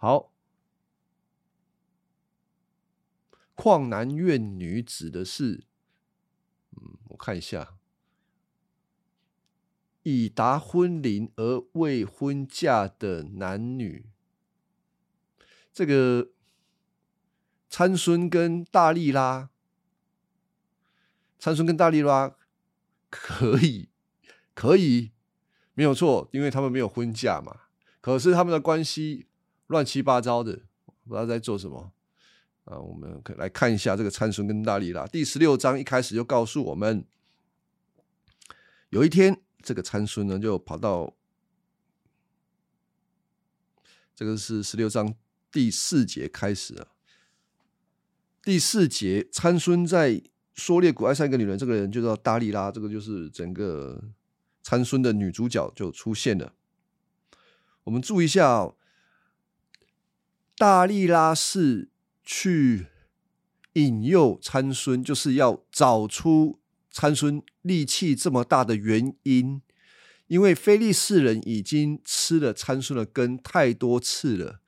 好，旷男怨女指的是，嗯，我看一下，已达婚龄而未婚嫁的男女。这个参孙跟大力拉，参孙跟大力拉可以，可以。没有错，因为他们没有婚嫁嘛。可是他们的关系乱七八糟的，不知道在做什么啊。我们可以来看一下这个参孙跟大力拉第十六章一开始就告诉我们，有一天这个参孙呢就跑到，这个是十六章第四节开始啊。第四节参孙在说列谷爱上一个女人，这个人就叫大力拉，这个就是整个。参孙的女主角就出现了。我们注意一下，大力拉是去引诱参孙，就是要找出参孙力气这么大的原因。因为非利士人已经吃了参孙的根太多次了，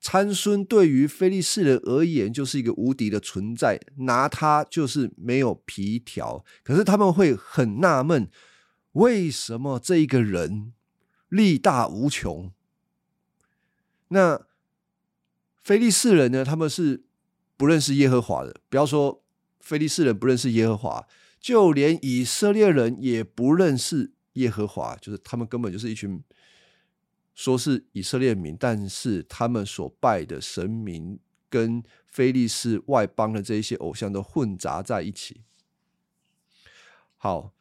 参孙对于非利士人而言就是一个无敌的存在，拿他就是没有皮条。可是他们会很纳闷。为什么这一个人力大无穷？那非利士人呢？他们是不认识耶和华的。不要说非利士人不认识耶和华，就连以色列人也不认识耶和华。就是他们根本就是一群说是以色列民，但是他们所拜的神明跟非利士外邦的这一些偶像都混杂在一起。好。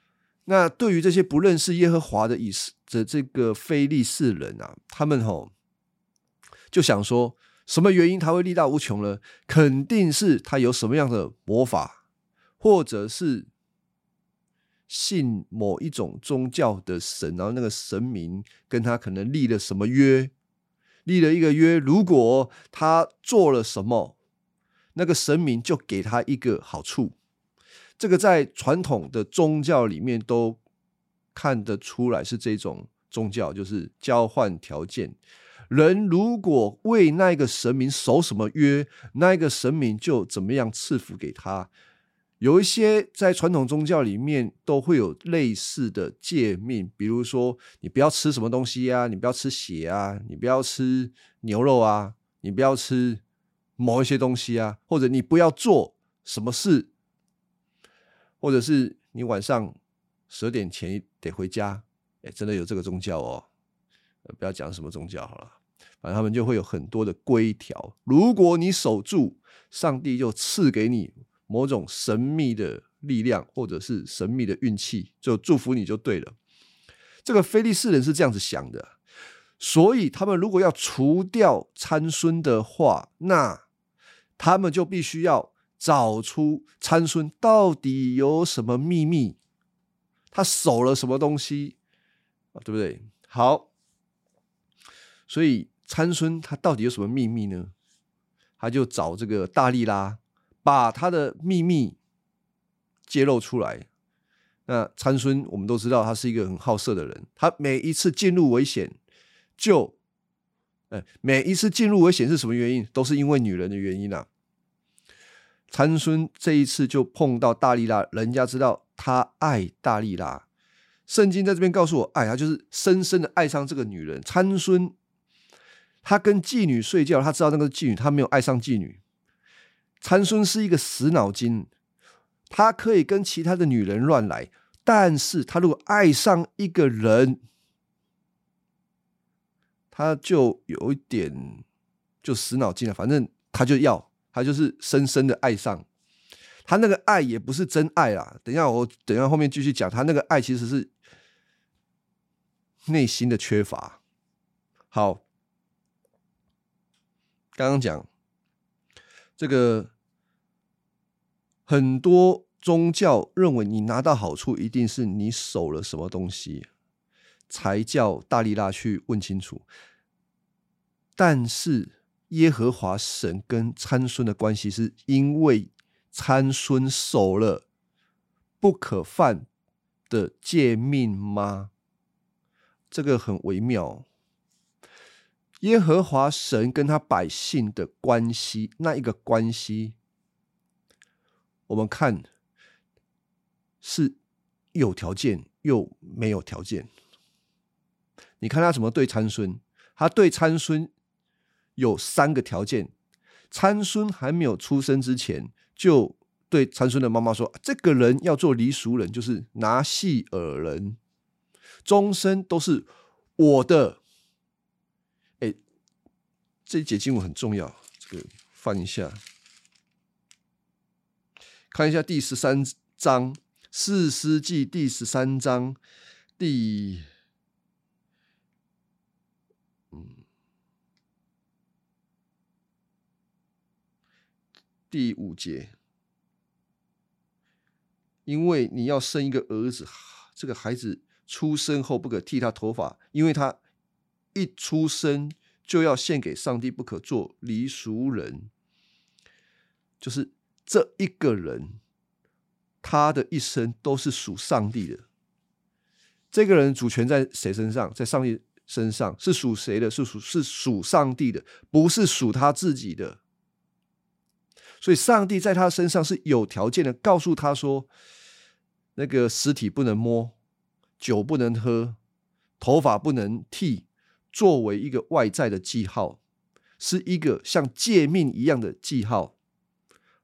那对于这些不认识耶和华的以的这个非利士人啊，他们吼就想说，什么原因他会力大无穷呢？肯定是他有什么样的魔法，或者是信某一种宗教的神，然后那个神明跟他可能立了什么约，立了一个约，如果他做了什么，那个神明就给他一个好处。这个在传统的宗教里面都看得出来是这种宗教，就是交换条件。人如果为那个神明守什么约，那一个神明就怎么样赐福给他。有一些在传统宗教里面都会有类似的诫命，比如说你不要吃什么东西啊，你不要吃血啊，你不要吃牛肉啊，你不要吃某一些东西啊，或者你不要做什么事。或者是你晚上十二点前得回家，哎，真的有这个宗教哦。不要讲什么宗教好了，反正他们就会有很多的规条。如果你守住，上帝就赐给你某种神秘的力量，或者是神秘的运气，就祝福你就对了。这个菲利士人是这样子想的，所以他们如果要除掉参孙的话，那他们就必须要。找出参孙到底有什么秘密，他守了什么东西啊？对不对？好，所以参孙他到底有什么秘密呢？他就找这个大力拉，把他的秘密揭露出来。那参孙我们都知道，他是一个很好色的人，他每一次进入危险，就，哎，每一次进入危险是什么原因？都是因为女人的原因啊。参孙这一次就碰到大力拉，人家知道他爱大力拉。圣经在这边告诉我，爱他就是深深的爱上这个女人。参孙他跟妓女睡觉，他知道那个妓女，他没有爱上妓女。参孙是一个死脑筋，他可以跟其他的女人乱来，但是他如果爱上一个人，他就有一点就死脑筋了，反正他就要。他就是深深的爱上他，那个爱也不是真爱啦。等一下，我等一下后面继续讲，他那个爱其实是内心的缺乏。好，刚刚讲这个，很多宗教认为你拿到好处，一定是你守了什么东西，才叫大力拉去问清楚。但是。耶和华神跟参孙的关系，是因为参孙守了不可犯的诫命吗？这个很微妙。耶和华神跟他百姓的关系，那一个关系，我们看是有条件又没有条件。你看他怎么对参孙？他对参孙有三个条件。参孙还没有出生之前，就对参孙的妈妈说：“这个人要做离俗人，就是拿细耳人，终身都是我的。”这一节经文很重要，这个翻一下，看一下第十三章《四诗记》第十三章第。嗯第五节，因为你要生一个儿子，这个孩子出生后不可剃他头发，因为他一出生就要献给上帝，不可做离俗人。就是这一个人，他的一生都是属上帝的。这个人主权在谁身上？在上帝身上，是属谁的？是属是属上帝的，不是属他自己的。所以，上帝在他身上是有条件的，告诉他说：“那个尸体不能摸，酒不能喝，头发不能剃，作为一个外在的记号，是一个像诫命一样的记号。”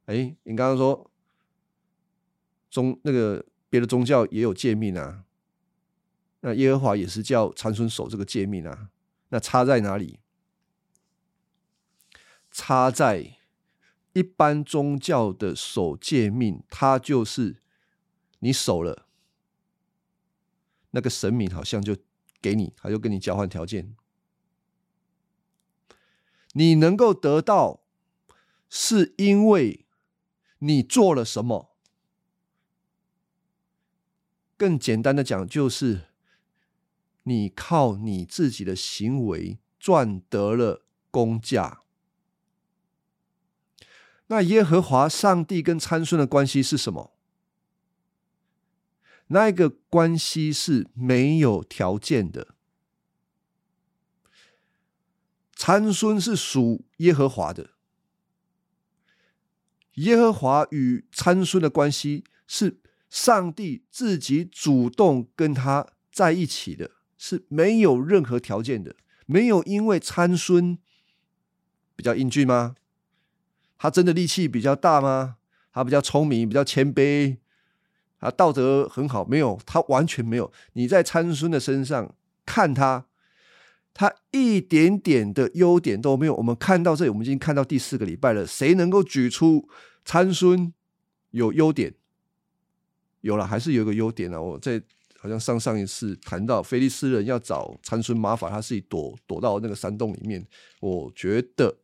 哎，你刚刚说宗那个别的宗教也有诫命啊，那耶和华也是叫长孙守这个诫命啊，那差在哪里？差在。一般宗教的守戒命，它就是你守了，那个神明好像就给你，他就跟你交换条件。你能够得到，是因为你做了什么。更简单的讲，就是你靠你自己的行为赚得了工价。那耶和华上帝跟参孙的关系是什么？那一个关系是没有条件的。参孙是属耶和华的，耶和华与参孙的关系是上帝自己主动跟他在一起的，是没有任何条件的，没有因为参孙比较英俊吗？他真的力气比较大吗？他比较聪明，比较谦卑，他道德很好，没有，他完全没有。你在参孙的身上看他，他一点点的优点都没有。我们看到这里，我们已经看到第四个礼拜了。谁能够举出参孙有优点？有了，还是有一个优点呢？我在好像上上一次谈到菲利斯人要找参孙麻烦，他自己躲躲到那个山洞里面。我觉得，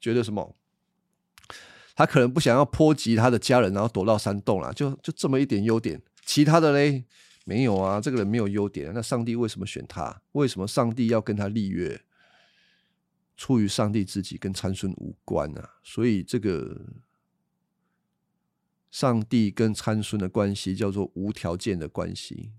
觉得什么？他可能不想要波及他的家人，然后躲到山洞了，就就这么一点优点，其他的嘞没有啊。这个人没有优点，那上帝为什么选他？为什么上帝要跟他立约？出于上帝自己，跟参孙无关啊。所以这个上帝跟参孙的关系叫做无条件的关系。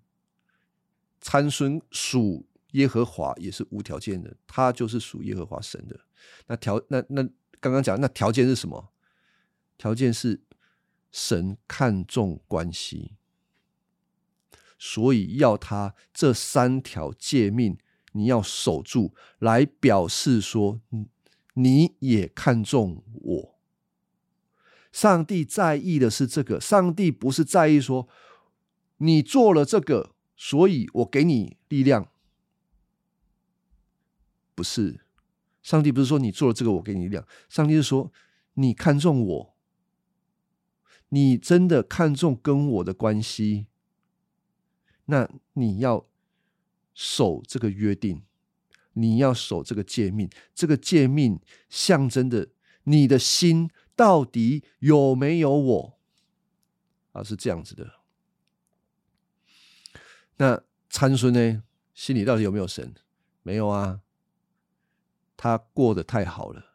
参孙属耶和华，也是无条件的，他就是属耶和华神的。那条那那刚刚讲那条件是什么？条件是神看重关系，所以要他这三条诫命你要守住，来表示说你也看重我。上帝在意的是这个，上帝不是在意说你做了这个，所以我给你力量，不是。上帝不是说你做了这个我给你力量，上帝是说你看重我。你真的看重跟我的关系，那你要守这个约定，你要守这个诫命。这个诫命象征的你的心到底有没有我？啊，是这样子的。那参孙呢？心里到底有没有神？没有啊，他过得太好了，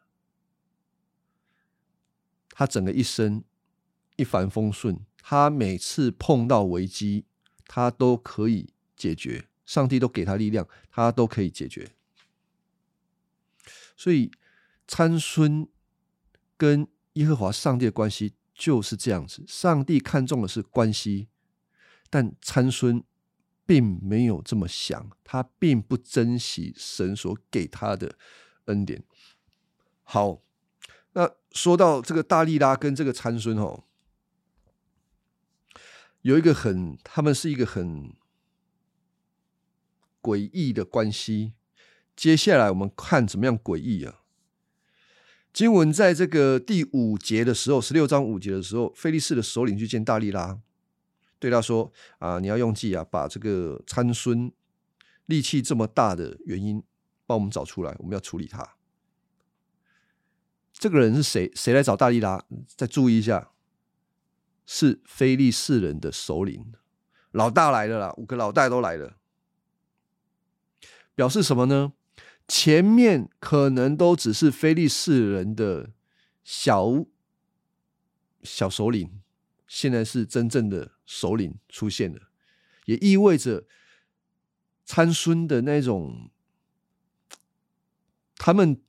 他整个一生。一帆风顺，他每次碰到危机，他都可以解决。上帝都给他力量，他都可以解决。所以参孙跟耶和华上帝的关系就是这样子。上帝看重的是关系，但参孙并没有这么想，他并不珍惜神所给他的恩典。好，那说到这个大力拉跟这个参孙哦，有一个很，他们是一个很诡异的关系。接下来我们看怎么样诡异啊？经文在这个第五节的时候，十六章五节的时候，菲利士的首领去见大力拉，对他说：“啊，你要用计啊，把这个参孙力气这么大的原因帮我们找出来，我们要处理他。”这个人是谁？谁来找大力拉？再注意一下，是菲利士人的首领，老大来了啦，五个老大都来了，表示什么呢？前面可能都只是非利士人的小小首领，现在是真正的首领出现了，也意味着参孙的那种，他们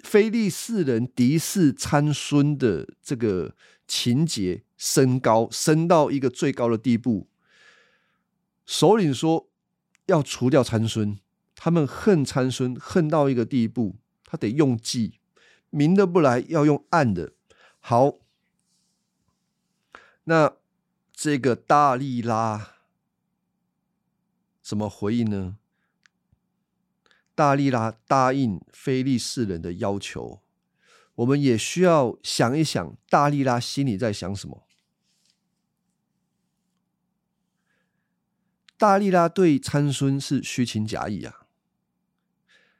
非利士人敌视参孙的这个情节升高，升到一个最高的地步。首领说要除掉参孙。他们恨参孙，恨到一个地步，他得用计，明的不来，要用暗的。好，那这个大力拉怎么回应呢？大力拉答应非利士人的要求，我们也需要想一想，大力拉心里在想什么。大力拉对参孙是虚情假意啊。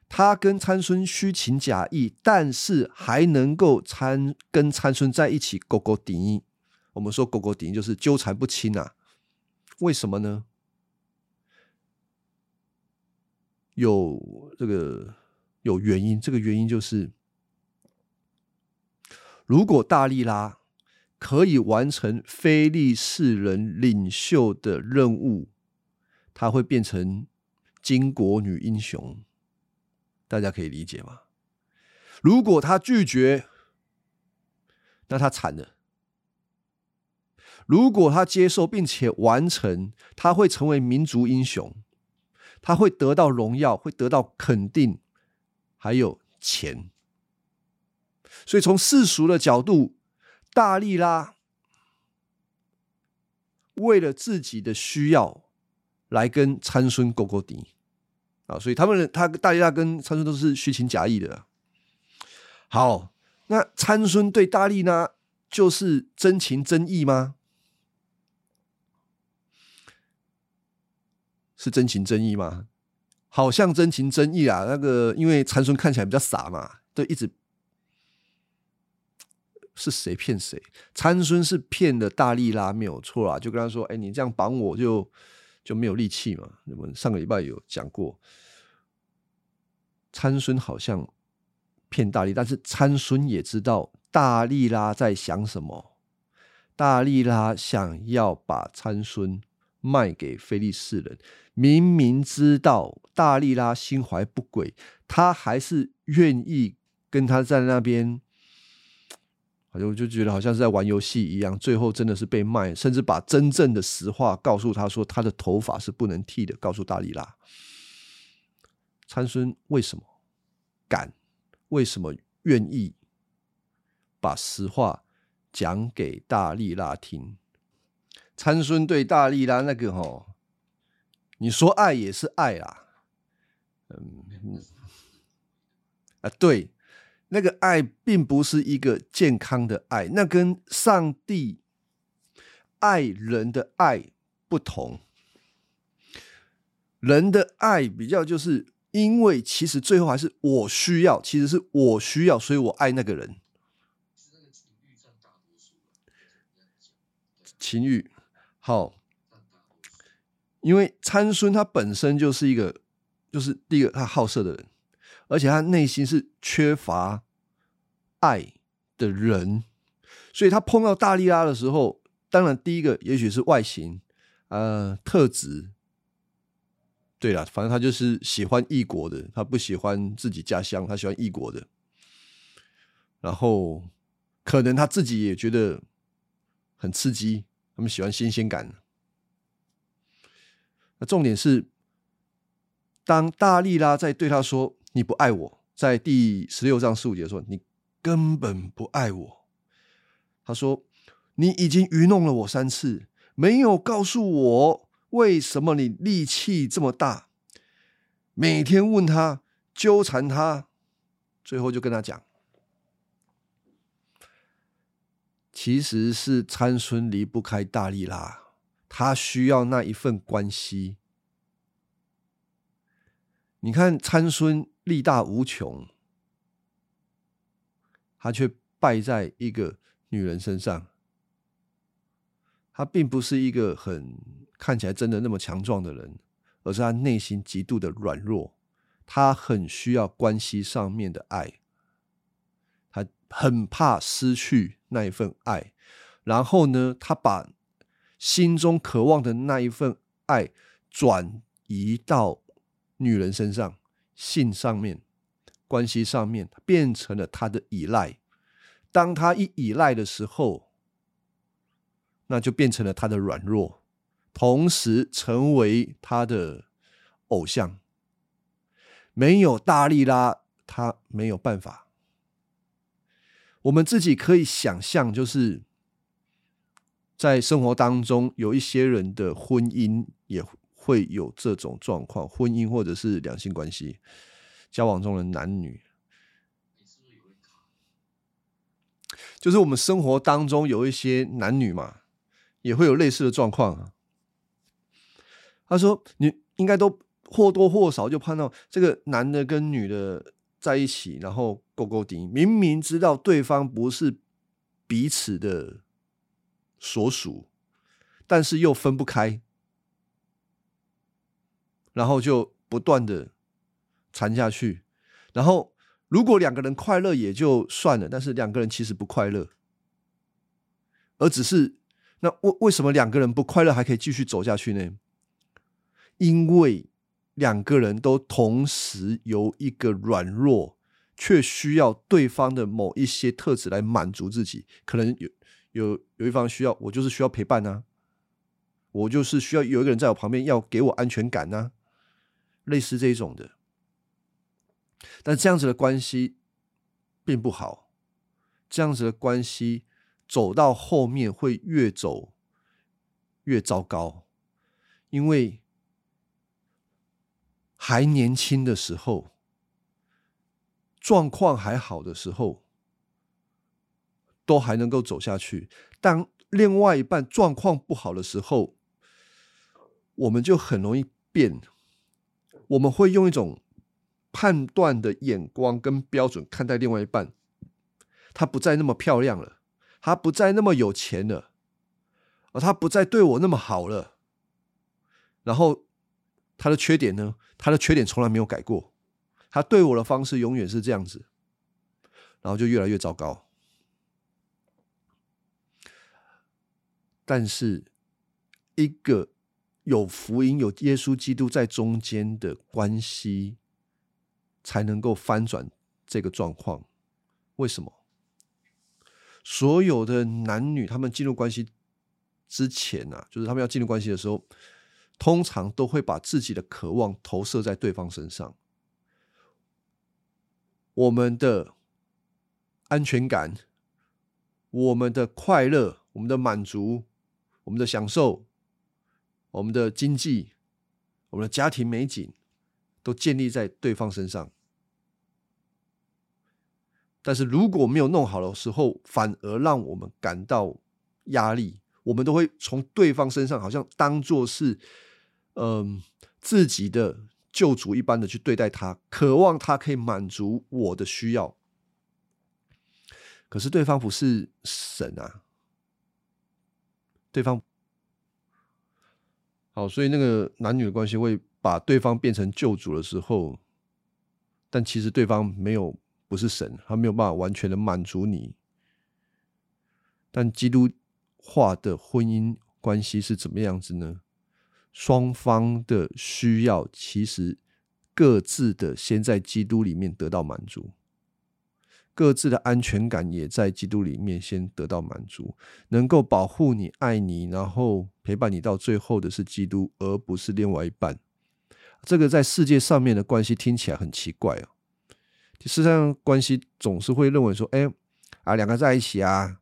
他跟参孙虚情假意，但是还能够参跟参孙在一起勾勾顶。我们说勾勾顶就是纠缠不清啊。为什么呢？有这个有原因，这个原因就是，如果大力拉可以完成非利士人领袖的任务，他会变成巾帼女英雄。大家可以理解吗？如果他拒绝，那他惨了；如果他接受并且完成，他会成为民族英雄，他会得到荣耀，会得到肯定，还有钱。所以从世俗的角度，大力拉为了自己的需要来跟参孙勾勾底。啊，所以他们他大力拉跟参孙都是虚情假意的。好，那参孙对大力拉就是真情真意吗？是真情真意吗？好像真情真意啊。那个因为参孙看起来比较傻嘛，对，一直是谁骗谁？参孙是骗的大力拉没有错啊，就跟他说：“哎，你这样绑我就。”就没有力气嘛？我们上个礼拜有讲过，参孙好像骗大力，但是参孙也知道大力拉在想什么。大力拉想要把参孙卖给菲利士人，明明知道大力拉心怀不轨，他还是愿意跟他在那边。好像我就觉得好像是在玩游戏一样，最后真的是被卖，甚至把真正的实话告诉他说他的头发是不能剃的，告诉大力拉。参孙为什么敢？为什么愿意把实话讲给大力拉听？参孙对大力拉那个哈，你说爱也是爱啦，嗯，啊对。那个爱并不是一个健康的爱，那跟上帝爱人的爱不同。人的爱比较就是因为其实最后还是我需要，其实是我需要，所以我爱那个人。情欲好，因为参孙他本身就是一个，就是第一个他好色的人。而且他内心是缺乏爱的人，所以他碰到大力拉的时候，当然第一个也许是外形，呃，特质。对了，反正他就是喜欢异国的，他不喜欢自己家乡，他喜欢异国的。然后可能他自己也觉得很刺激，他们喜欢新鲜感。那重点是，当大力拉在对他说“你不爱我”，在第十六章十五节说“你根本不爱我”，他说：“你已经愚弄了我三次，没有告诉我为什么你力气这么大，每天问他纠缠他，最后就跟他讲，其实是参孙离不开大力拉。”他需要那一份关系。你看参孙力大无穷，他却败在一个女人身上。他并不是一个很看起来真的那么强壮的人，而是他内心极度的软弱。他很需要关系上面的爱，他很怕失去那一份爱。然后呢，他把。心中渴望的那一份爱，转移到女人身上、性上面、关系上面，变成了他的依赖。当他一依赖的时候，那就变成了他的软弱，同时成为他的偶像。没有大力拉，他没有办法。我们自己可以想象，就是。在生活当中，有一些人的婚姻也会有这种状况，婚姻或者是两性关系交往中的男女，就是我们生活当中有一些男女嘛，也会有类似的状况。他说：“你应该都或多或少就碰到这个男的跟女的在一起，然后勾勾顶，明明知道对方不是彼此的。”所属，但是又分不开，然后就不断的缠下去。然后如果两个人快乐也就算了，但是两个人其实不快乐，而只是那为为什么两个人不快乐还可以继续走下去呢？因为两个人都同时由一个软弱，却需要对方的某一些特质来满足自己，可能有。有有一方需要我，就是需要陪伴呐，我就是需要有一个人在我旁边，要给我安全感呐，类似这一种的。但这样子的关系并不好，这样子的关系走到后面会越走越糟糕，因为还年轻的时候，状况还好的时候。都还能够走下去。当另外一半状况不好的时候，我们就很容易变。我们会用一种判断的眼光跟标准看待另外一半。他不再那么漂亮了，他不再那么有钱了，而他不再对我那么好了。然后他的缺点呢？他的缺点从来没有改过。他对我的方式永远是这样子，然后就越来越糟糕。但是，一个有福音、有耶稣基督在中间的关系，才能够翻转这个状况。为什么？所有的男女他们进入关系之前啊，就是他们要进入关系的时候，通常都会把自己的渴望投射在对方身上。我们的安全感、我们的快乐、我们的满足。我们的享受，我们的经济，我们的家庭美景，都建立在对方身上。但是如果没有弄好的时候，反而让我们感到压力。我们都会从对方身上，好像当做是嗯自己的救主一般的去对待他，渴望他可以满足我的需要。可是对方不是神啊。对方好，所以那个男女的关系会把对方变成救主的时候，但其实对方没有不是神，他没有办法完全的满足你。但基督化的婚姻关系是怎么样子呢？双方的需要其实各自的先在基督里面得到满足，各自的安全感也在基督里面先得到满足，能够保护你、爱你，然后陪伴你到最后的是基督，而不是另外一半。这个在世界上面的关系听起来很奇怪哦。事实上，关系总是会认为说，哎，啊，两个在一起啊，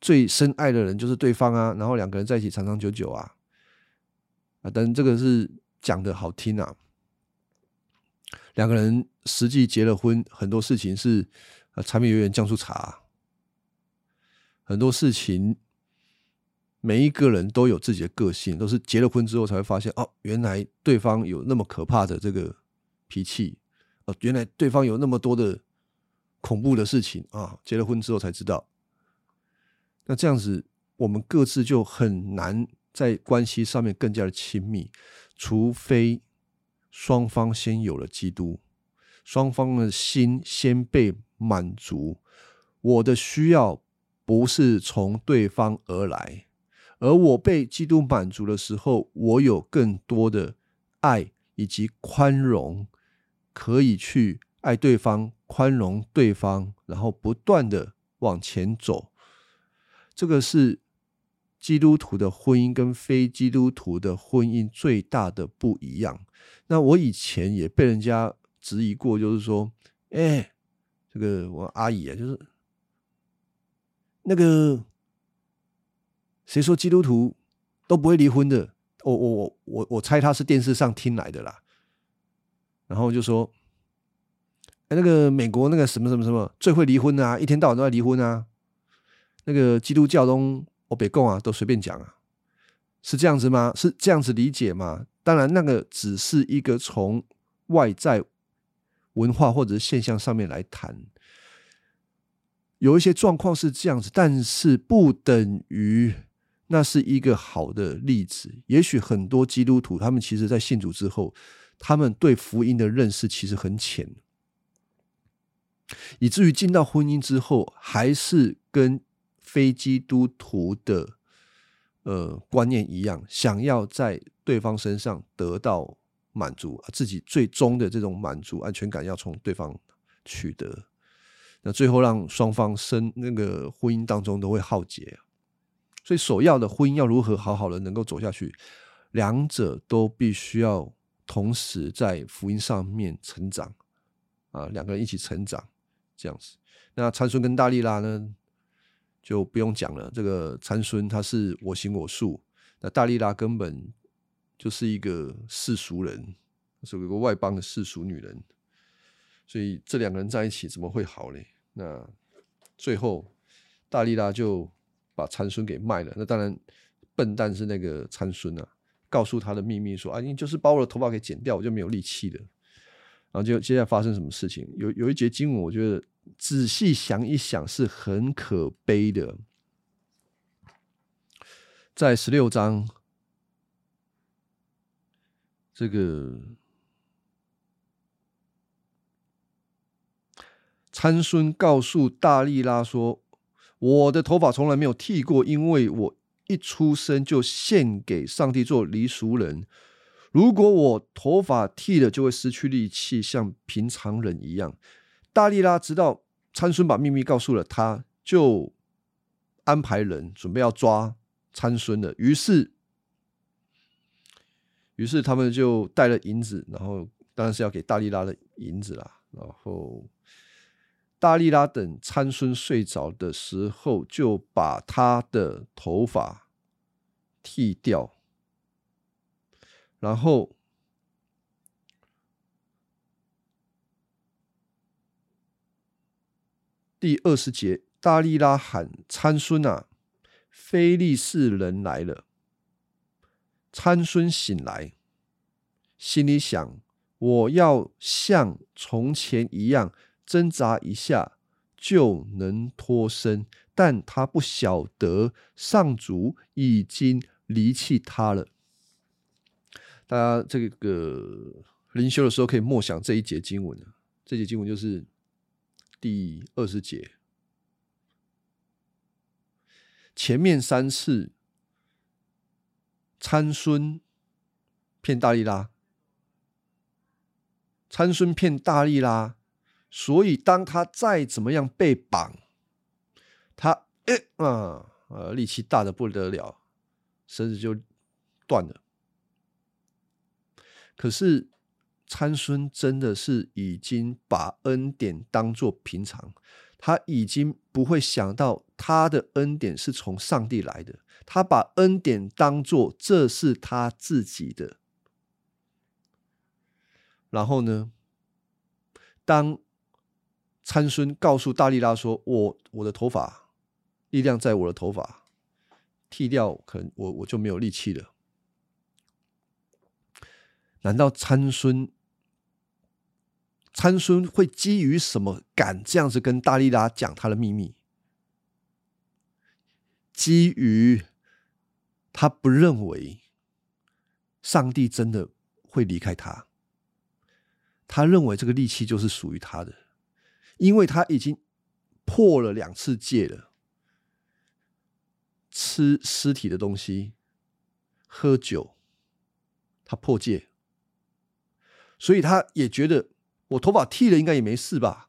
最深爱的人就是对方啊，然后两个人在一起长长久久啊，啊，但这个是讲的好听啊。两个人实际结了婚，很多事情是柴米油盐酱醋茶，很多事情每一个人都有自己的个性，都是结了婚之后才会发现，哦，原来对方有那么可怕的这个脾气。哦原来对方有那么多的恐怖的事情啊！结了婚之后才知道，那这样子我们各自就很难在关系上面更加的亲密，除非双方先有了基督，双方的心先被满足。我的需要不是从对方而来，而我被基督满足的时候，我有更多的爱以及宽容。可以去爱对方、宽容对方，然后不断的往前走。这个是基督徒的婚姻跟非基督徒的婚姻最大的不一样。那我以前也被人家质疑过，就是说，哎，这个我阿姨啊，就是那个谁说基督徒都不会离婚的？我我我我我猜他是电视上听来的啦。然后就说，哎，那个美国那个什么什么什么最会离婚啊，一天到晚都在离婚啊。那个基督教中，我别供啊，都随便讲啊，是这样子吗？是这样子理解吗？当然，那个只是一个从外在文化或者是现象上面来谈，有一些状况是这样子，但是不等于那是一个好的例子。也许很多基督徒他们其实在信主之后。他们对福音的认识其实很浅，以至于进到婚姻之后，还是跟非基督徒的呃观念一样，想要在对方身上得到满足，自己最终的这种满足安全感要从对方取得，那最后让双方生那个婚姻当中都会耗竭。所以首要的婚姻要如何好好的能够走下去，两者都必须要。同时在福音上面成长，啊，两个人一起成长，这样子。那参孙跟大力拉呢，就不用讲了。这个参孙他是我行我素，那大力拉根本就是一个世俗人，是一个外邦的世俗女人。所以这两个人在一起怎么会好呢？那最后大力拉就把参孙给卖了。那当然，笨蛋是那个参孙啊。告诉他的秘密说：“啊，你就是把我的头发给剪掉，我就没有力气了。”然后就接下来发生什么事情？有有一节经文，我觉得仔细想一想是很可悲的。在十六章，这个参孙告诉大力拉说：“我的头发从来没有剃过，因为我。”一出生就献给上帝做离俗人。如果我头发剃了，就会失去力气，像平常人一样。大力拉知道参孙把秘密告诉了他，就安排人准备要抓参孙了。于是，于是他们就带了银子，然后当然是要给大力拉的银子啦。然后。大力拉等参孙睡着的时候，就把他的头发剃掉，然后第二十节，大力拉喊参孙啊，非利士人来了。参孙醒来，心里想：我要像从前一样。挣扎一下就能脱身，但他不晓得上主已经离弃他了。大家这个灵修的时候可以默想这一节经文这节经文就是第二十节，前面三次参孙骗大力拉，参孙骗大力拉。所以当他再怎么样被绑，他哎啊呃力气大的不得了，绳子就断了。可是参孙真的是已经把恩典当作平常，他已经不会想到他的恩典是从上帝来的，他把恩典当做这是他自己的。然后呢，当参孙告诉大力拉说：“我我的头发力量在我的头发，剃掉可能我我就没有力气了。”难道参孙参孙会基于什么敢这样子跟大力拉讲他的秘密？基于他不认为上帝真的会离开他，他认为这个利器就是属于他的。因为他已经破了两次戒了，吃尸体的东西，喝酒，他破戒，所以他也觉得我头发剃了应该也没事吧。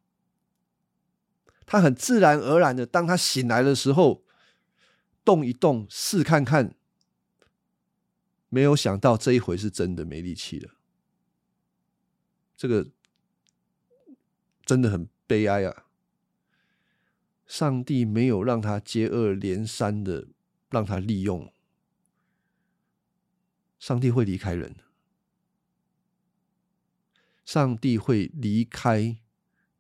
他很自然而然的，当他醒来的时候，动一动试看看，没有想到这一回是真的没力气了，这个真的很。悲哀啊！上帝没有让他接二连三的让他利用，上帝会离开人，上帝会离开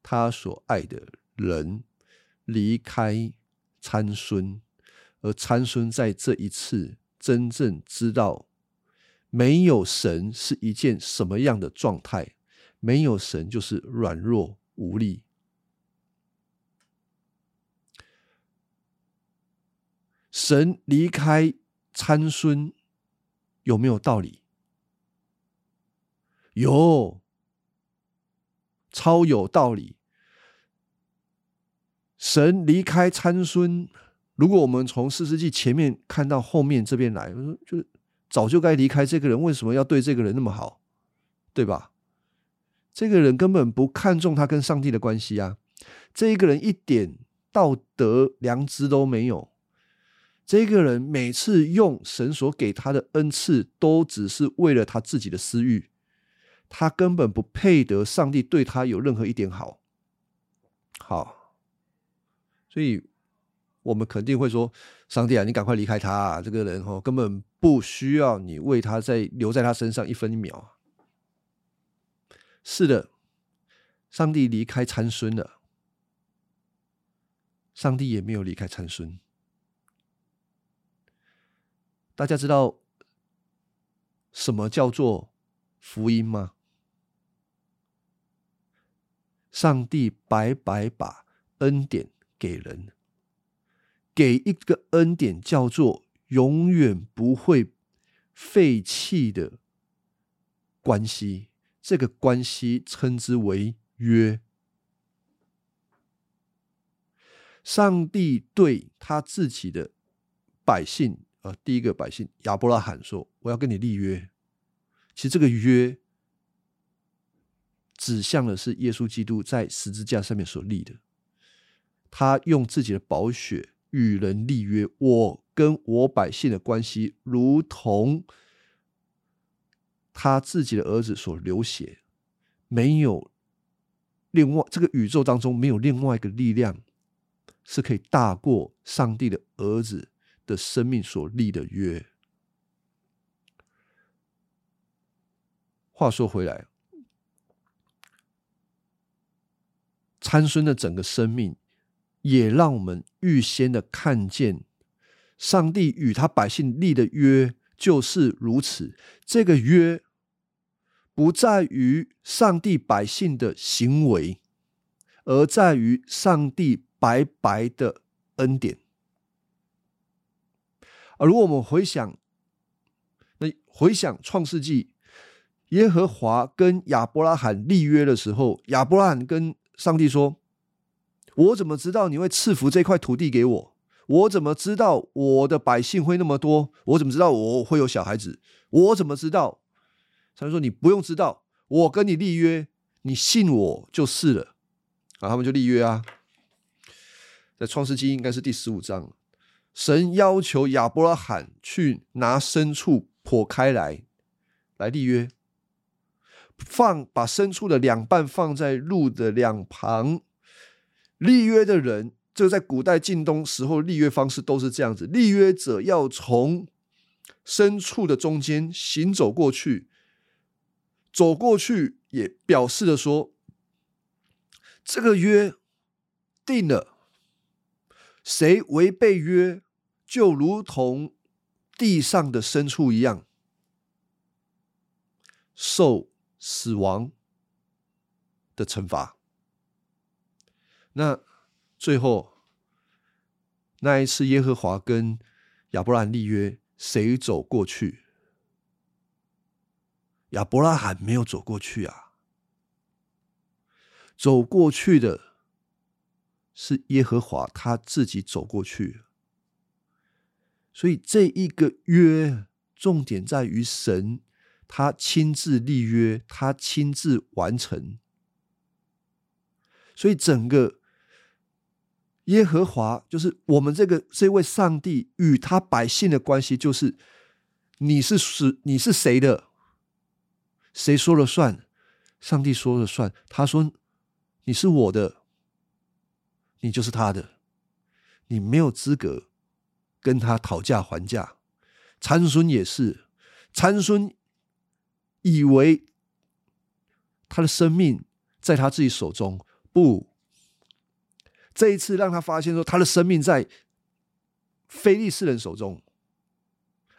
他所爱的人，离开参孙，而参孙在这一次真正知道没有神是一件什么样的状态，没有神就是软弱无力。神离开参孙有没有道理？有，超有道理。神离开参孙，如果我们从四世纪前面看到后面这边来，就是早就该离开这个人，为什么要对这个人那么好？对吧？这个人根本不看重他跟上帝的关系啊！这一个人一点道德良知都没有。这个人每次用神所给他的恩赐，都只是为了他自己的私欲，他根本不配得上帝对他有任何一点好。好，所以我们肯定会说：“上帝啊，你赶快离开他！啊！这个人哦，根本不需要你为他再留在他身上一分一秒。”是的，上帝离开参孙了，上帝也没有离开参孙。大家知道什么叫做福音吗？上帝白白把恩典给人，给一个恩典叫做永远不会废弃的关系，这个关系称之为约。上帝对他自己的百姓。呃，第一个百姓亚伯拉罕说：“我要跟你立约。”其实这个约指向的是耶稣基督在十字架上面所立的。他用自己的宝血与人立约，我跟我百姓的关系，如同他自己的儿子所流血。没有另外这个宇宙当中没有另外一个力量是可以大过上帝的儿子。的生命所立的约。话说回来，参孙的整个生命，也让我们预先的看见，上帝与他百姓立的约就是如此。这个约不在于上帝百姓的行为，而在于上帝白白的恩典。而如果我们回想，那回想创世纪，耶和华跟亚伯拉罕立约的时候，亚伯拉罕跟上帝说：“我怎么知道你会赐福这块土地给我？我怎么知道我的百姓会那么多？我怎么知道我会有小孩子？我怎么知道？”他说：“你不用知道，我跟你立约，你信我就是了。”啊，他们就立约啊。在创世纪应该是第十五章，神要求亚伯拉罕去拿牲畜剖开来，来立约，放把牲畜的两半放在路的两旁。立约的人，这在古代晋东时候立约方式都是这样子，立约者要从牲畜的中间行走过去，走过去也表示的说，这个约定了。谁违背约，就如同地上的牲畜一样，受死亡的惩罚。那最后那一次，耶和华跟亚伯拉罕立约，谁走过去？亚伯拉罕没有走过去啊，走过去的。是耶和华他自己走过去，所以这一个约重点在于神他亲自立约，他亲自完成。所以整个耶和华就是我们这个这位上帝与他百姓的关系，就是你是是你是谁的，谁说了算？上帝说了算。他说你是我的。你就是他的，你没有资格跟他讨价还价。参孙也是，参孙以为他的生命在他自己手中，不，这一次让他发现说他的生命在非利士人手中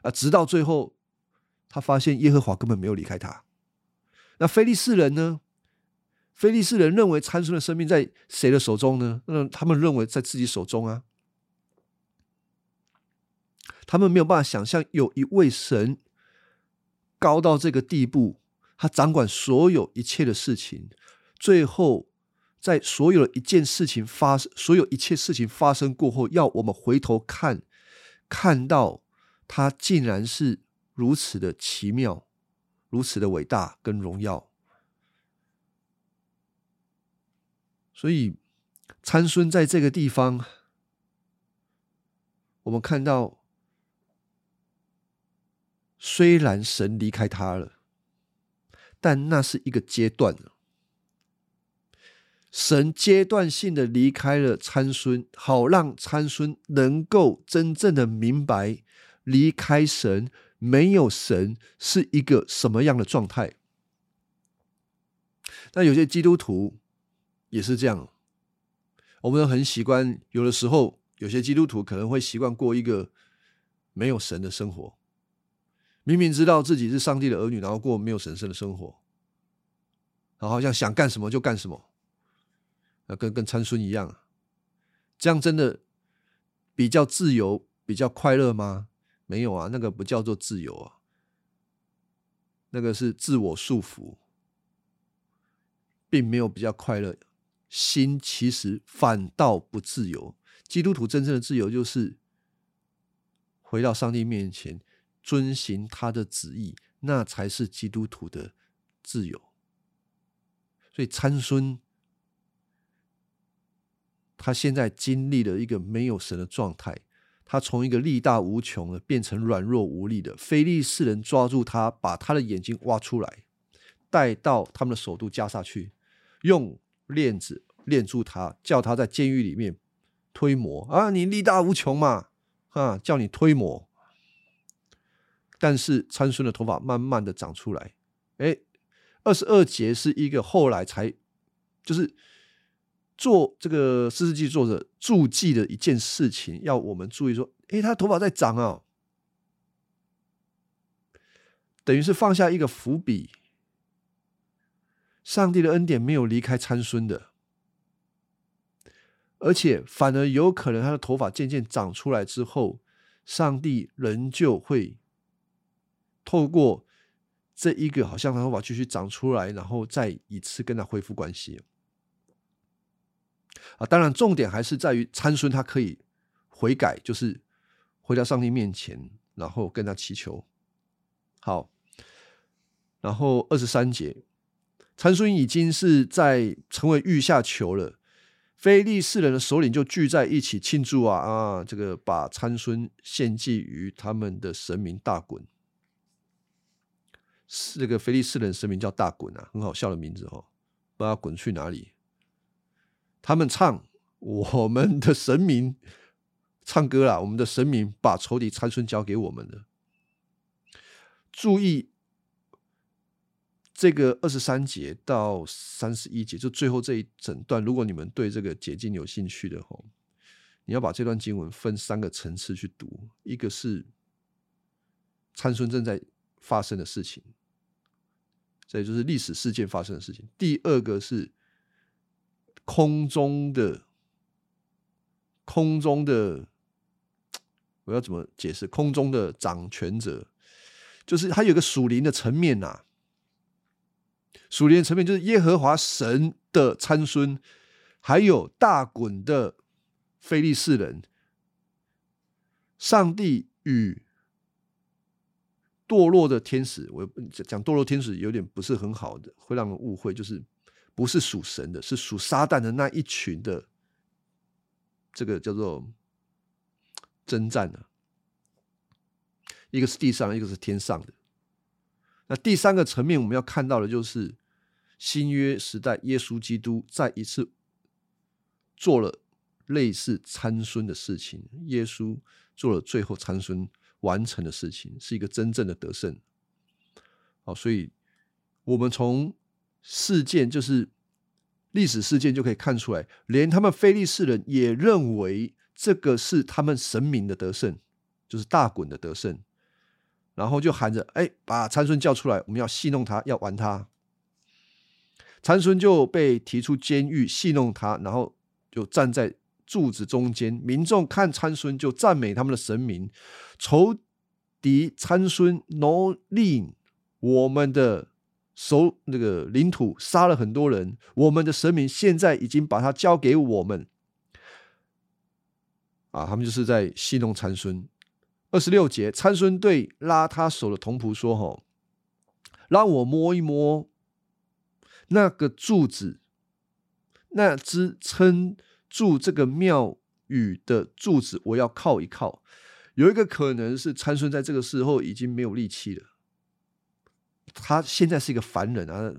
啊！直到最后，他发现耶和华根本没有离开他。那非利士人呢？菲利士人认为参孙的生命在谁的手中呢？那他们认为在自己手中啊。他们没有办法想象有一位神高到这个地步，他掌管所有一切的事情。最后，在所有的一件事情发生，所有一切事情发生过后，要我们回头看，看到他竟然是如此的奇妙，如此的伟大跟荣耀。所以，参孙在这个地方，我们看到，虽然神离开他了，但那是一个阶段神阶段性的离开了参孙，好让参孙能够真正的明白，离开神、没有神是一个什么样的状态。那有些基督徒。也是这样，我们很习惯。有的时候，有些基督徒可能会习惯过一个没有神的生活。明明知道自己是上帝的儿女，然后过没有神圣的生活，然后好像想干什么就干什么，啊，跟跟参孙一样。这样真的比较自由、比较快乐吗？没有啊，那个不叫做自由啊，那个是自我束缚，并没有比较快乐。心其实反倒不自由。基督徒真正的自由，就是回到上帝面前，遵行他的旨意，那才是基督徒的自由。所以参孙，他现在经历了一个没有神的状态，他从一个力大无穷的，变成软弱无力的。非利士人抓住他，把他的眼睛挖出来，带到他们的首都加萨去，用。链子链住他，叫他在监狱里面推磨啊！你力大无穷嘛，啊，叫你推磨。但是参孙的头发慢慢的长出来，哎，二十二节是一个后来才，就是做这个四世纪作者注记的一件事情，要我们注意说，哎，他头发在长啊，等于是放下一个伏笔。上帝的恩典没有离开参孙的，而且反而有可能他的头发渐渐长出来之后，上帝仍旧会透过这一个，好像他头发继续长出来，然后再一次跟他恢复关系。啊，当然重点还是在于参孙他可以悔改，就是回到上帝面前，然后跟他祈求。好，然后二十三节。参孙已经是在成为御下囚了，非利士人的首领就聚在一起庆祝啊啊！这个把参孙献祭于他们的神明大滚，这个菲利士人神明叫大滚啊，很好笑的名字哦，不知道滚去哪里。他们唱我们的神明唱歌啦，我们的神明把仇敌参孙交给我们了。注意这个二十三节到三十一节，就最后这一整段。如果你们对这个解经有兴趣的话，你要把这段经文分三个层次去读：一个是参孙正在发生的事情，这就是历史事件发生的事情；第二个是空中的空中的，我要怎么解释？空中的掌权者。就是它有个属灵的层面呐，属灵的层面就是耶和华神的参孙，还有大滚的非利士人，上帝与堕落的天使，我讲堕落天使有点不是很好的，会让人误会，就是不是属神的，是属撒旦的那一群的，这个叫做征战呢。一个是地上，一个是天上的。那第三个层面，我们要看到的就是新约时代，耶稣基督再一次做了类似参孙的事情。耶稣做了最后参孙完成的事情，是一个真正的得胜。好，所以我们从事件，就是历史事件，就可以看出来，连他们非利士人也认为这个是他们神明的得胜，就是大滚的得胜。然后就喊着：“哎，把参孙叫出来，我们要戏弄他，要玩他。”参孙就被提出监狱戏弄他，然后就站在柱子中间。民众看参孙就赞美他们的神明。仇敌参孙挪令我们的守那个领土，杀了很多人。我们的神明现在已经把他交给我们。啊，他们就是在戏弄参孙。二十六节，参孙对拉他手的童仆说：“吼，让我摸一摸那个柱子，那支撑住这个庙宇的柱子，我要靠一靠。有一个可能是参孙在这个时候已经没有力气了，他现在是一个凡人啊，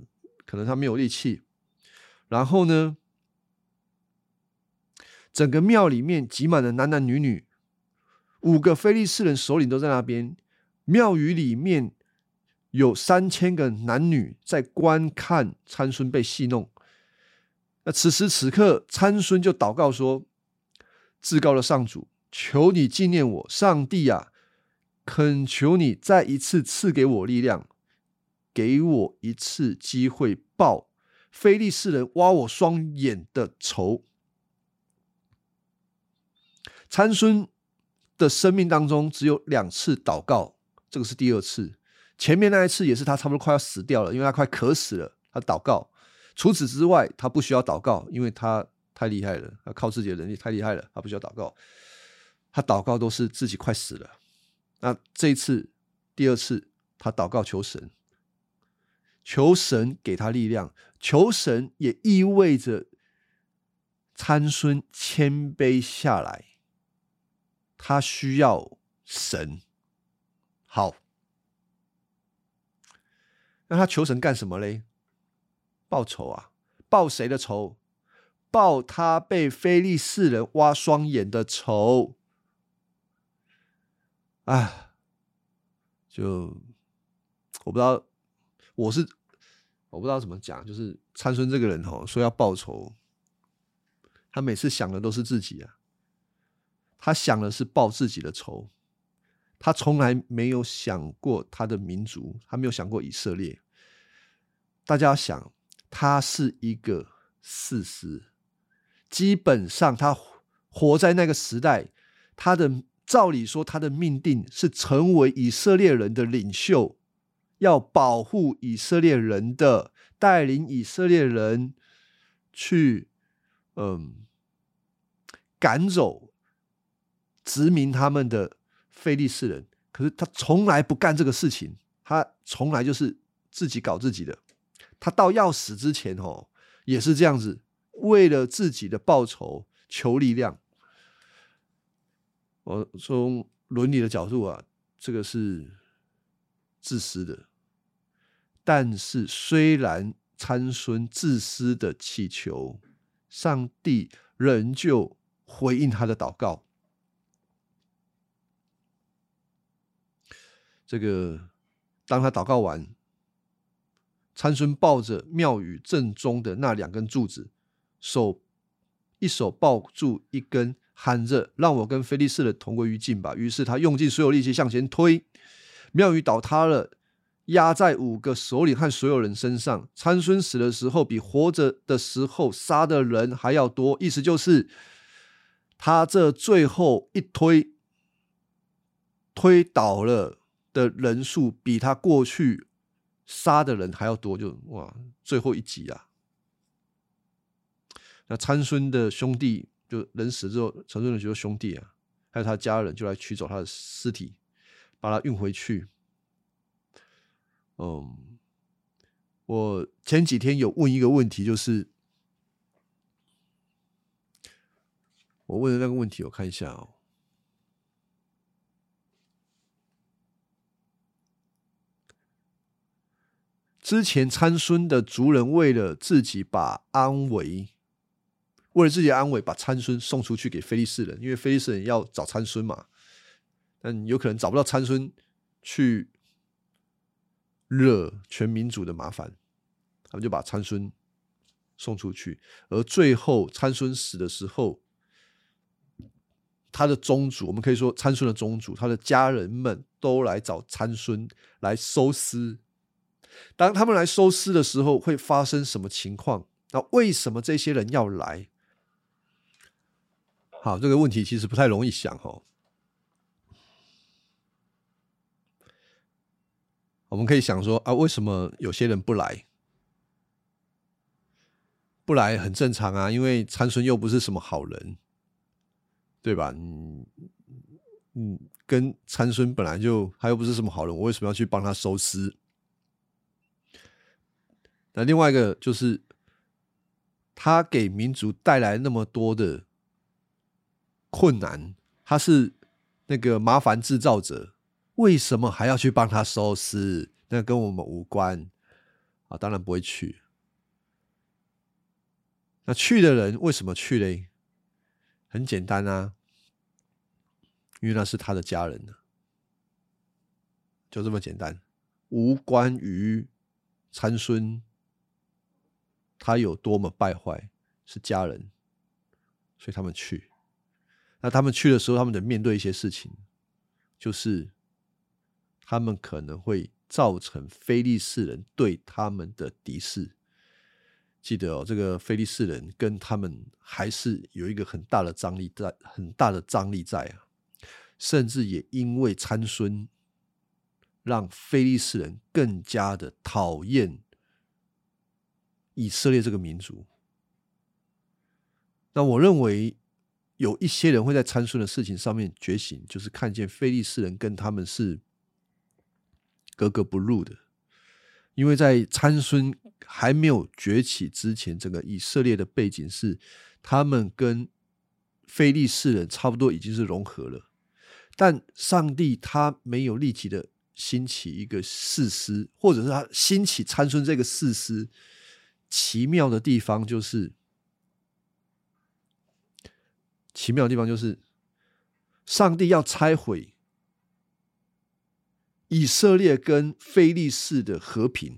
可能他没有力气。然后呢，整个庙里面挤满了男男女女。”五个菲利士人首领都在那边，庙宇里面有三千个男女在观看参孙被戏弄。那此时此刻，参孙就祷告说：“至高的上主，求你纪念我，上帝啊，恳求你再一次赐给我力量，给我一次机会报菲利士人挖我双眼的仇。”参孙。的生命当中只有两次祷告，这个是第二次。前面那一次也是他差不多快要死掉了，因为他快渴死了，他祷告。除此之外，他不需要祷告，因为他太厉害了，他靠自己的能力太厉害了，他不需要祷告。他祷告都是自己快死了。那这一次，第二次，他祷告求神，求神给他力量，求神也意味着参孙谦卑下来。他需要神，好，那他求神干什么嘞？报仇啊！报谁的仇？报他被非利士人挖双眼的仇。啊，就我不知道，我是我不知道怎么讲，就是参孙这个人哦，说要报仇，他每次想的都是自己啊。他想的是报自己的仇，他从来没有想过他的民族，他没有想过以色列。大家想，他是一个事实，基本上他活在那个时代，他的照理说，他的命定是成为以色列人的领袖，要保护以色列人的，带领以色列人去，嗯，赶走。殖民他们的菲利士人，可是他从来不干这个事情，他从来就是自己搞自己的。他到要死之前哦，也是这样子，为了自己的报酬求力量。我从伦理的角度啊，这个是自私的。但是，虽然参孙自私的祈求，上帝仍旧回应他的祷告。这个，当他祷告完，参孙抱着庙宇正中的那两根柱子，手一手抱住一根，喊着：“让我跟菲利士的同归于尽吧！”于是他用尽所有力气向前推，庙宇倒塌了。压在五个首领和所有人身上。参孙死的时候，比活着的时候杀的人还要多。意思就是，他这最后一推推倒了的人数，比他过去杀的人还要多。就哇，最后一集啊！那参孙的兄弟，就人死之后，参孙的许多兄弟啊，还有他家人，就来取走他的尸体，把他运回去。嗯，我前几天有问一个问题，就是我问的那个问题，我看一下哦。之前参孙的族人为了自己把安危，为了自己安危，把参孙送出去给菲利士人，因为菲利士人要找参孙嘛，但有可能找不到参孙去。惹全民族的麻烦，他们就把参孙送出去。而最后参孙死的时候，他的宗主，我们可以说参孙的宗主，他的家人们都来找参孙来收尸。当他们来收尸的时候，会发生什么情况？那为什么这些人要来？好，这个问题其实不太容易想哦。我们可以想说啊，为什么有些人不来？不来很正常啊，因为参孙又不是什么好人，对吧？嗯嗯，跟参孙本来就他又不是什么好人，我为什么要去帮他收尸？那另外一个就是，他给民族带来那么多的困难，他是那个麻烦制造者。为什么还要去帮他收尸？那跟我们无关啊！当然不会去。那去的人为什么去嘞？很简单啊，因为那是他的家人，就这么简单，无关于参孙他有多么败坏，是家人，所以他们去。那他们去的时候，他们得面对一些事情，就是。他们可能会造成非利士人对他们的敌视。记得哦，这个非利士人跟他们还是有一个很大的张力在，很大的张力在啊。甚至也因为参孙，让非利士人更加的讨厌以色列这个民族。那我认为有一些人会在参孙的事情上面觉醒，就是看见非利士人跟他们是。格格不入的，因为在参孙还没有崛起之前，整个以色列的背景是他们跟非利士人差不多已经是融合了，但上帝他没有立即的兴起一个士师，或者是他兴起参孙这个士师，奇妙的地方就是奇妙的地方就是上帝要拆毁。以色列跟非利士的和平，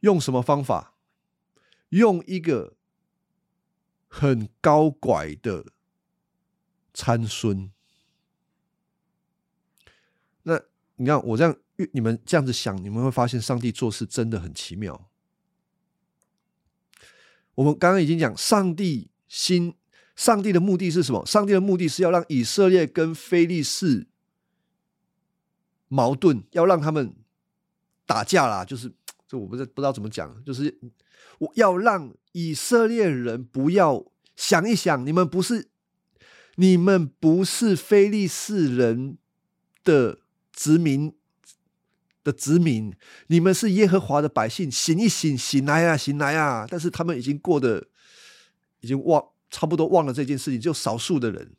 用什么方法？用一个很高拐的参孙。那你看我这样，你们这样子想，你们会发现上帝做事真的很奇妙。我们刚刚已经讲，上帝心。上帝的目的是什么？上帝的目的是要让以色列跟非利士矛盾，要让他们打架啦。就是这，我不知不知道怎么讲，就是我要让以色列人不要想一想，你们不是你们不是非利士人的殖民的子民，你们是耶和华的百姓，醒一醒，醒来啊，醒来啊！但是他们已经过得，已经忘，差不多忘了这件事情，就少数的人。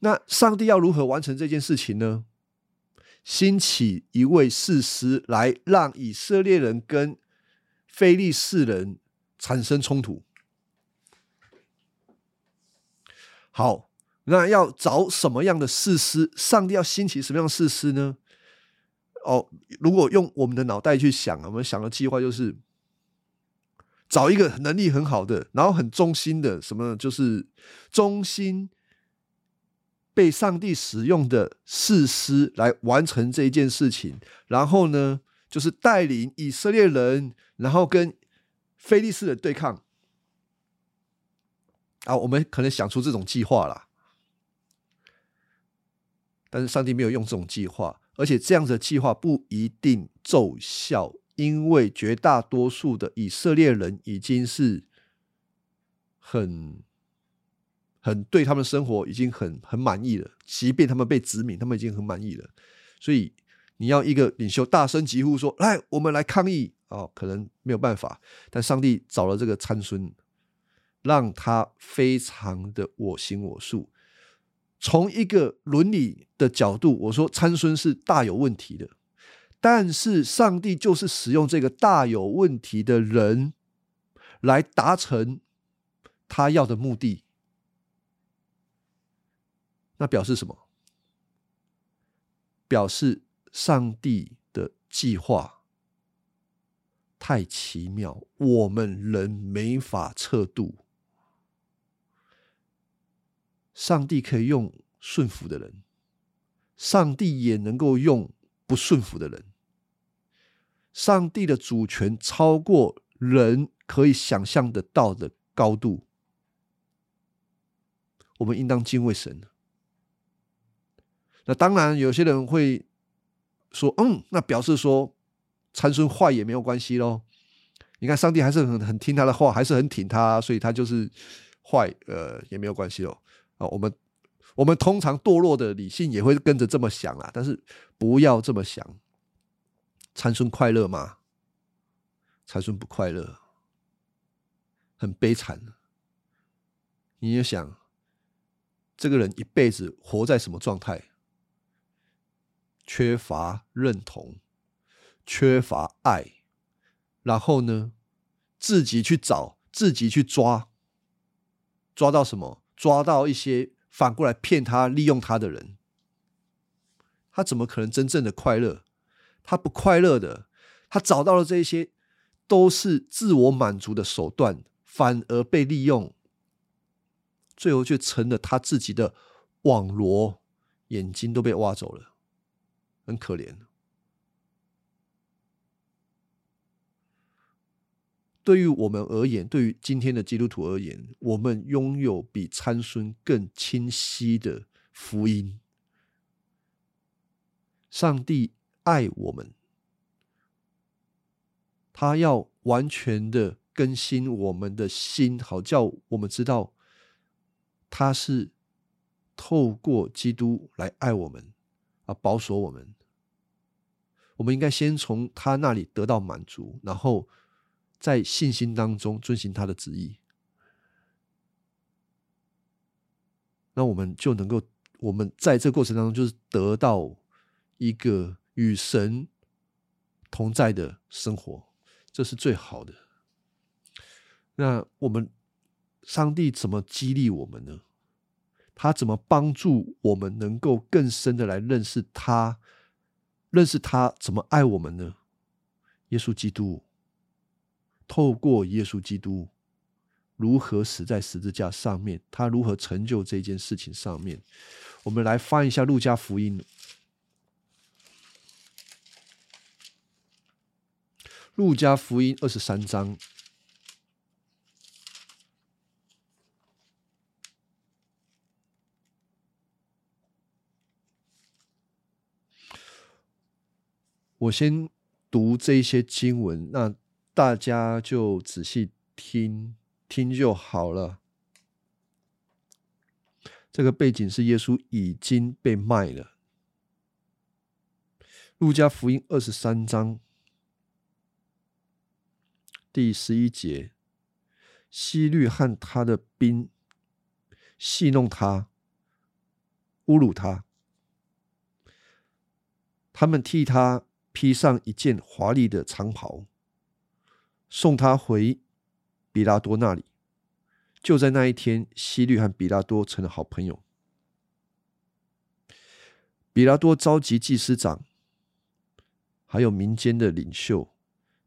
那上帝要如何完成这件事情呢？兴起一位士师来，让以色列人跟非利士人产生冲突。好，那要找什么样的士师？上帝要兴起什么样的士师呢？哦，如果用我们的脑袋去想，我们想的计划就是找一个能力很好的，然后很忠心的，什么就是忠心被上帝使用的士师来完成这一件事情。然后呢，就是带领以色列人，然后跟非利士人对抗。啊，我们可能想出这种计划了，但是上帝没有用这种计划。而且这样的计划不一定奏效，因为绝大多数的以色列人已经是很很对他们生活已经很很满意了，即便他们被殖民，他们已经很满意了。所以你要一个领袖大声疾呼说：“来，我们来抗议！”哦，可能没有办法。但上帝找了这个参孙，让他非常的我行我素。从一个伦理的角度，我说参孙是大有问题的，但是上帝就是使用这个大有问题的人来达成他要的目的。那表示什么？表示上帝的计划太奇妙，我们人没法测度。上帝可以用顺服的人，上帝也能够用不顺服的人。上帝的主权超过人可以想象得到的高度，我们应当敬畏神。那当然，有些人会说：“嗯，那表示说参孙坏也没有关系喽。”你看，上帝还是很很听他的话，还是很挺他，所以他就是坏，呃，也没有关系哦。啊，我们我们通常堕落的理性也会跟着这么想啊，但是不要这么想。参孙快乐吗？参孙不快乐，很悲惨。你就想，这个人一辈子活在什么状态？缺乏认同，缺乏爱，然后呢，自己去找，自己去抓，抓到什么？抓到一些反过来骗他、利用他的人，他怎么可能真正的快乐？他不快乐的。他找到了这些，都是自我满足的手段，反而被利用，最后却成了他自己的网罗，眼睛都被挖走了，很可怜。对于我们而言，对于今天的基督徒而言，我们拥有比参孙更清晰的福音。上帝爱我们，他要完全的更新我们的心，好叫我们知道他是透过基督来爱我们，啊，保守我们。我们应该先从他那里得到满足，然后。在信心当中遵循他的旨意，那我们就能够，我们在这过程当中就是得到一个与神同在的生活，这是最好的。那我们上帝怎么激励我们呢？他怎么帮助我们能够更深的来认识他，认识他怎么爱我们呢？耶稣基督。透过耶稣基督如何死在十字架上面，他如何成就这件事情上面，我们来翻一下路加福音。路加福音二十三章，我先读这些经文，那。大家就仔细听听就好了。这个背景是耶稣已经被卖了，路加福音二十三章第十一节，希律和他的兵戏弄他，侮辱他，他们替他披上一件华丽的长袍，送他回比拉多那里。就在那一天，希律和比拉多成了好朋友。比拉多召集祭司长，还有民间的领袖，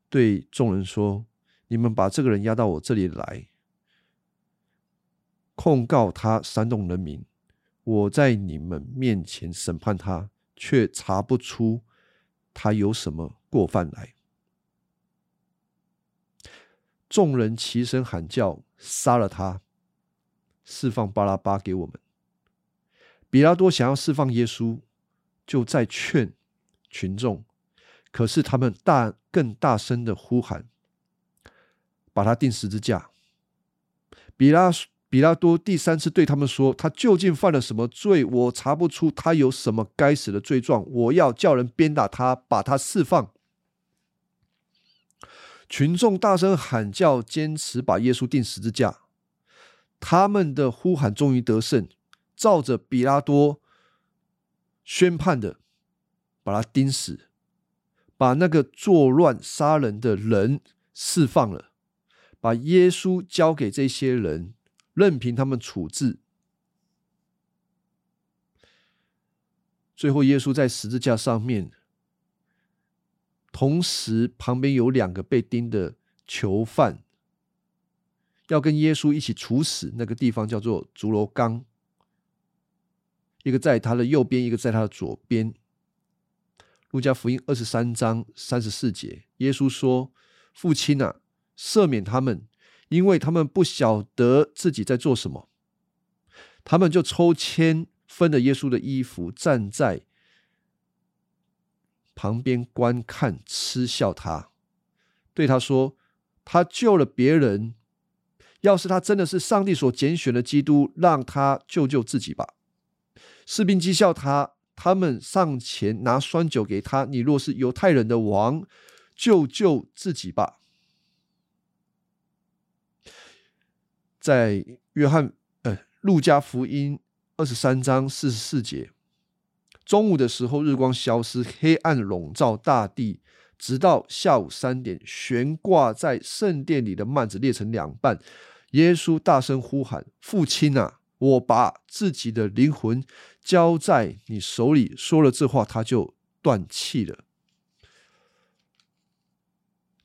对众人说：“你们把这个人押到我这里来，控告他煽动人民。我在你们面前审判他，却查不出他有什么过犯来。”众人齐声喊叫。杀了他，释放巴拉巴给我们。比拉多想要释放耶稣，就在劝群众，可是他们大更大声的呼喊，把他钉十字架。比拉比拉多第三次对他们说：“他究竟犯了什么罪？我查不出他有什么该死的罪状。我要叫人鞭打他，把他释放。”群众大声喊叫，坚持把耶稣钉十字架。他们的呼喊终于得胜，照着比拉多宣判的，把他钉死，把那个作乱杀人的人释放了，把耶稣交给这些人，任凭他们处置。最后，耶稣在十字架上面。同时，旁边有两个被钉的囚犯，要跟耶稣一起处死。那个地方叫做竹楼冈，一个在他的右边，一个在他的左边。路加福音二十三章三十四节，耶稣说：“父亲啊，赦免他们，因为他们不晓得自己在做什么。”他们就抽签分了耶稣的衣服，站在。旁边观看，嗤笑他，对他说：“他救了别人，要是他真的是上帝所拣选的基督，让他救救自己吧。”士兵讥笑他，他们上前拿酸酒给他：“你若是犹太人的王，救救自己吧。”在约翰呃路加福音二十三章四十四节。中午的时候，日光消失，黑暗笼罩大地，直到下午三点，悬挂在圣殿里的幔子裂成两半。耶稣大声呼喊：“父亲啊，我把自己的灵魂交在你手里。”说了这话，他就断气了。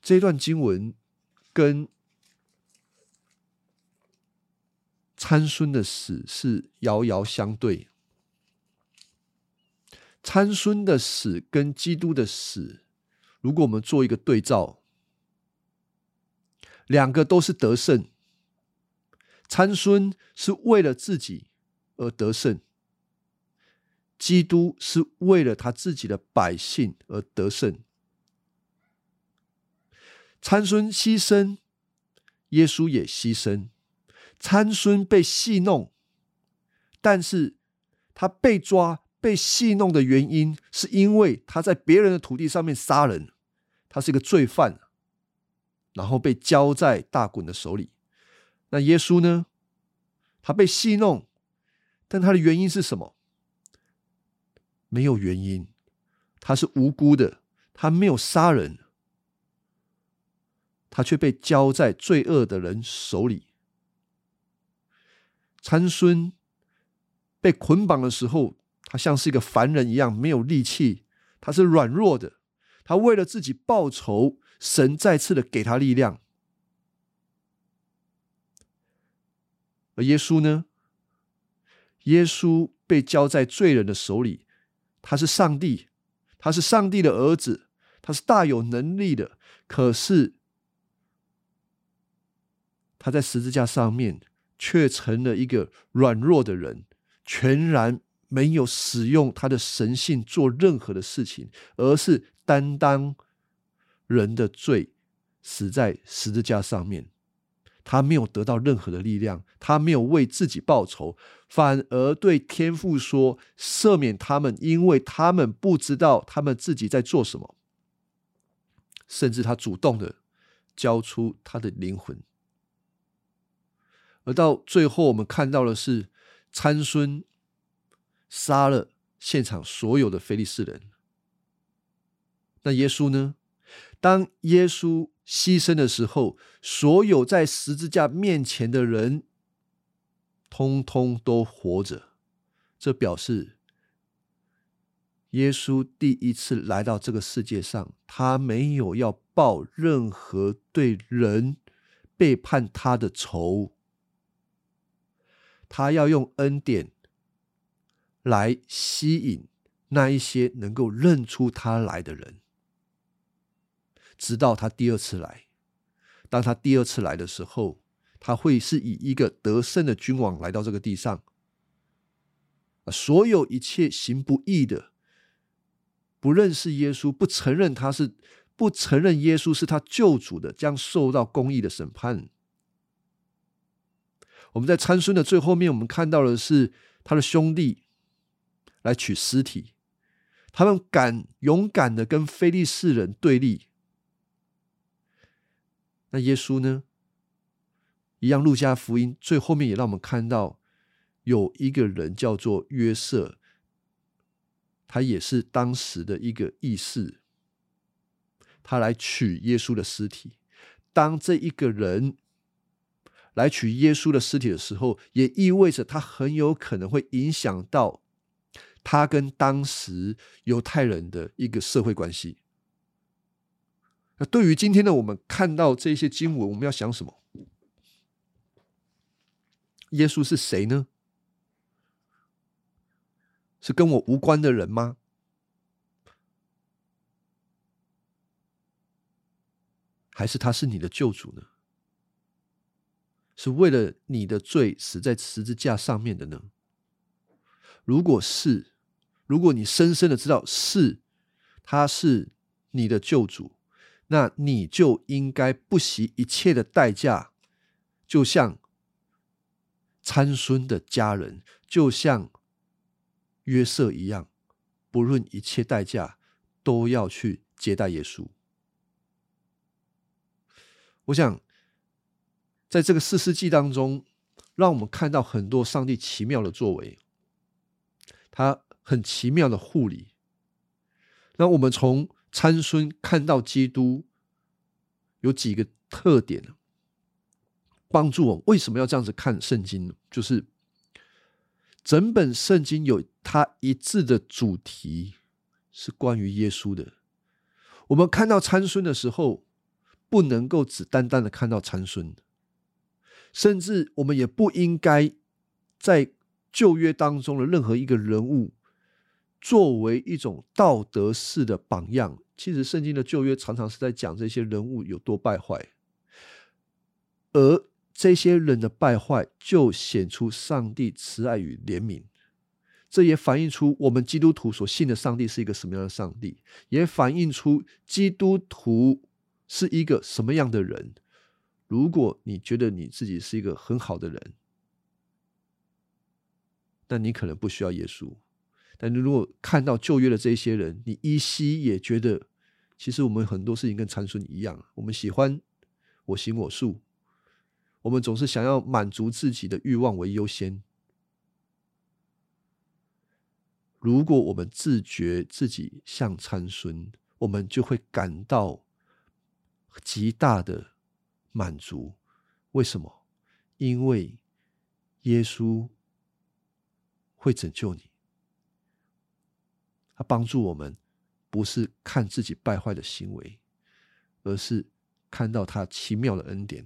这段经文跟参孙的死是遥遥相对。参孙的死跟基督的死，如果我们做一个对照，两个都是得胜。参孙是为了自己而得胜，基督是为了他自己的百姓而得胜。参孙牺牲，耶稣也牺牲。参孙被戏弄，但是他被抓。被戏弄的原因，是因为他在别人的土地上面杀人，他是一个罪犯，然后被交在大滚的手里。那耶稣呢？他被戏弄，但他的原因是什么？没有原因，他是无辜的，他没有杀人，他却被交在罪恶的人手里。参孙被捆绑的时候。他像是一个凡人一样，没有力气，他是软弱的。他为了自己报仇，神再次的给他力量。而耶稣呢？耶稣被交在罪人的手里，他是上帝，他是上帝的儿子，他是大有能力的。可是他在十字架上面却成了一个软弱的人，全然。没有使用他的神性做任何的事情，而是担当人的罪，死在十字架上面。他没有得到任何的力量，他没有为自己报仇，反而对天父说：“赦免他们，因为他们不知道他们自己在做什么。”甚至他主动的交出他的灵魂。而到最后，我们看到的是参孙杀了现场所有的非利士人。那耶稣呢？当耶稣牺牲的时候，所有在十字架面前的人，通通都活着。这表示耶稣第一次来到这个世界上，他没有要报任何对人背叛他的仇，他要用恩典来吸引那一些能够认出他来的人。直到他第二次来，当他第二次来的时候，他会是以一个得胜的君王来到这个地上。所有一切行不义的、不认识耶稣、不承认他是、不承认耶稣是他救主的，将受到公义的审判。我们在参孙的最后面，我们看到的是他的兄弟来取尸体，他们敢勇敢的跟非利士人对立。那耶稣呢？一样，路加福音最后面也让我们看到有一个人叫做约瑟，他也是当时的一个义士，他来取耶稣的尸体。当这一个人来取耶稣的尸体的时候，也意味着他很有可能会影响到他跟当时犹太人的一个社会关系。那对于今天的我们看到这些经文，我们要想什么？耶稣是谁呢？是跟我无关的人吗？还是他是你的救主呢？是为了你的罪死在十字架上面的呢？如果是，如果你深深的知道是，他是你的救主。那你就应该不惜一切的代价，就像参孙的家人，就像约瑟一样，不论一切代价，都要去接待耶稣。我想，在这个四世纪当中，让我们看到很多上帝奇妙的作为，他很奇妙的护理。那我们从。参孙看到基督有几个特点？帮助我为什么要这样子看圣经呢？就是整本圣经有它一致的主题是关于耶稣的。我们看到参孙的时候，不能够只单单的看到参孙，甚至我们也不应该在旧约当中的任何一个人物。作为一种道德式的榜样，其实圣经的旧约常常是在讲这些人物有多败坏，而这些人的败坏就显出上帝慈爱与怜悯，这也反映出我们基督徒所信的上帝是一个什么样的上帝，也反映出基督徒是一个什么样的人。如果你觉得你自己是一个很好的人，那你可能不需要耶稣。但你如果看到旧约的这些人，你依稀也觉得，其实我们很多事情跟参孙一样，我们喜欢我行我素，我们总是想要满足自己的欲望为优先。如果我们自觉自己像参孙，我们就会感到极大的满足。为什么？因为耶稣会拯救你。他帮助我们，不是看自己败坏的行为，而是看到他奇妙的恩典。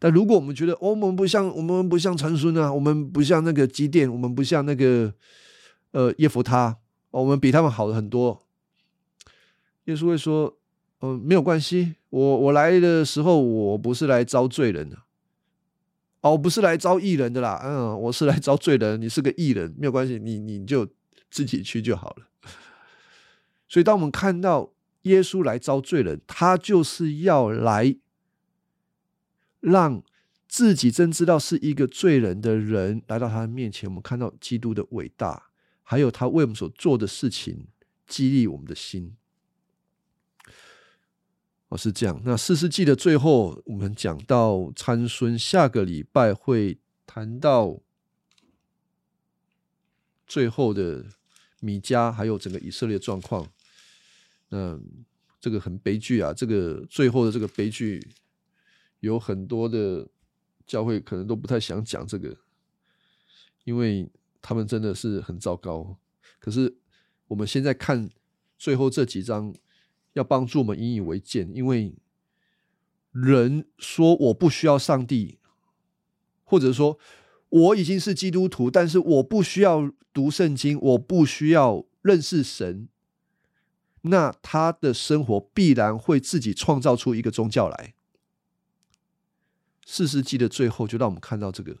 但如果我们觉得，我们不像我们不像参孙啊，我们不像那个基甸，我们不像那个呃耶弗他，我们比他们好了很多。耶稣会说：“嗯，没有关系，我我来的时候，我不是来招罪人的，哦，不是来招义人的啦，嗯，我是来招罪人。你是个义人，没有关系，你你就。”自己去就好了。所以，当我们看到耶稣来招罪人，他就是要来让自己真知道是一个罪人的人来到他的面前，我们看到基督的伟大，还有他为我们所做的事情，激励我们的心。哦，是这样。那四世纪的最后，我们讲到参孙，下个礼拜会谈到最后的米迦，还有整个以色列状况。那这个很悲剧啊！这个最后的这个悲剧，有很多的教会可能都不太想讲这个，因为他们真的是很糟糕。可是我们现在看最后这几章。要帮助我们引以为戒，因为人说我不需要上帝，或者说我已经是基督徒，但是我不需要读圣经，我不需要认识神，那他的生活必然会自己创造出一个宗教来。四世纪的最后，就让我们看到这个。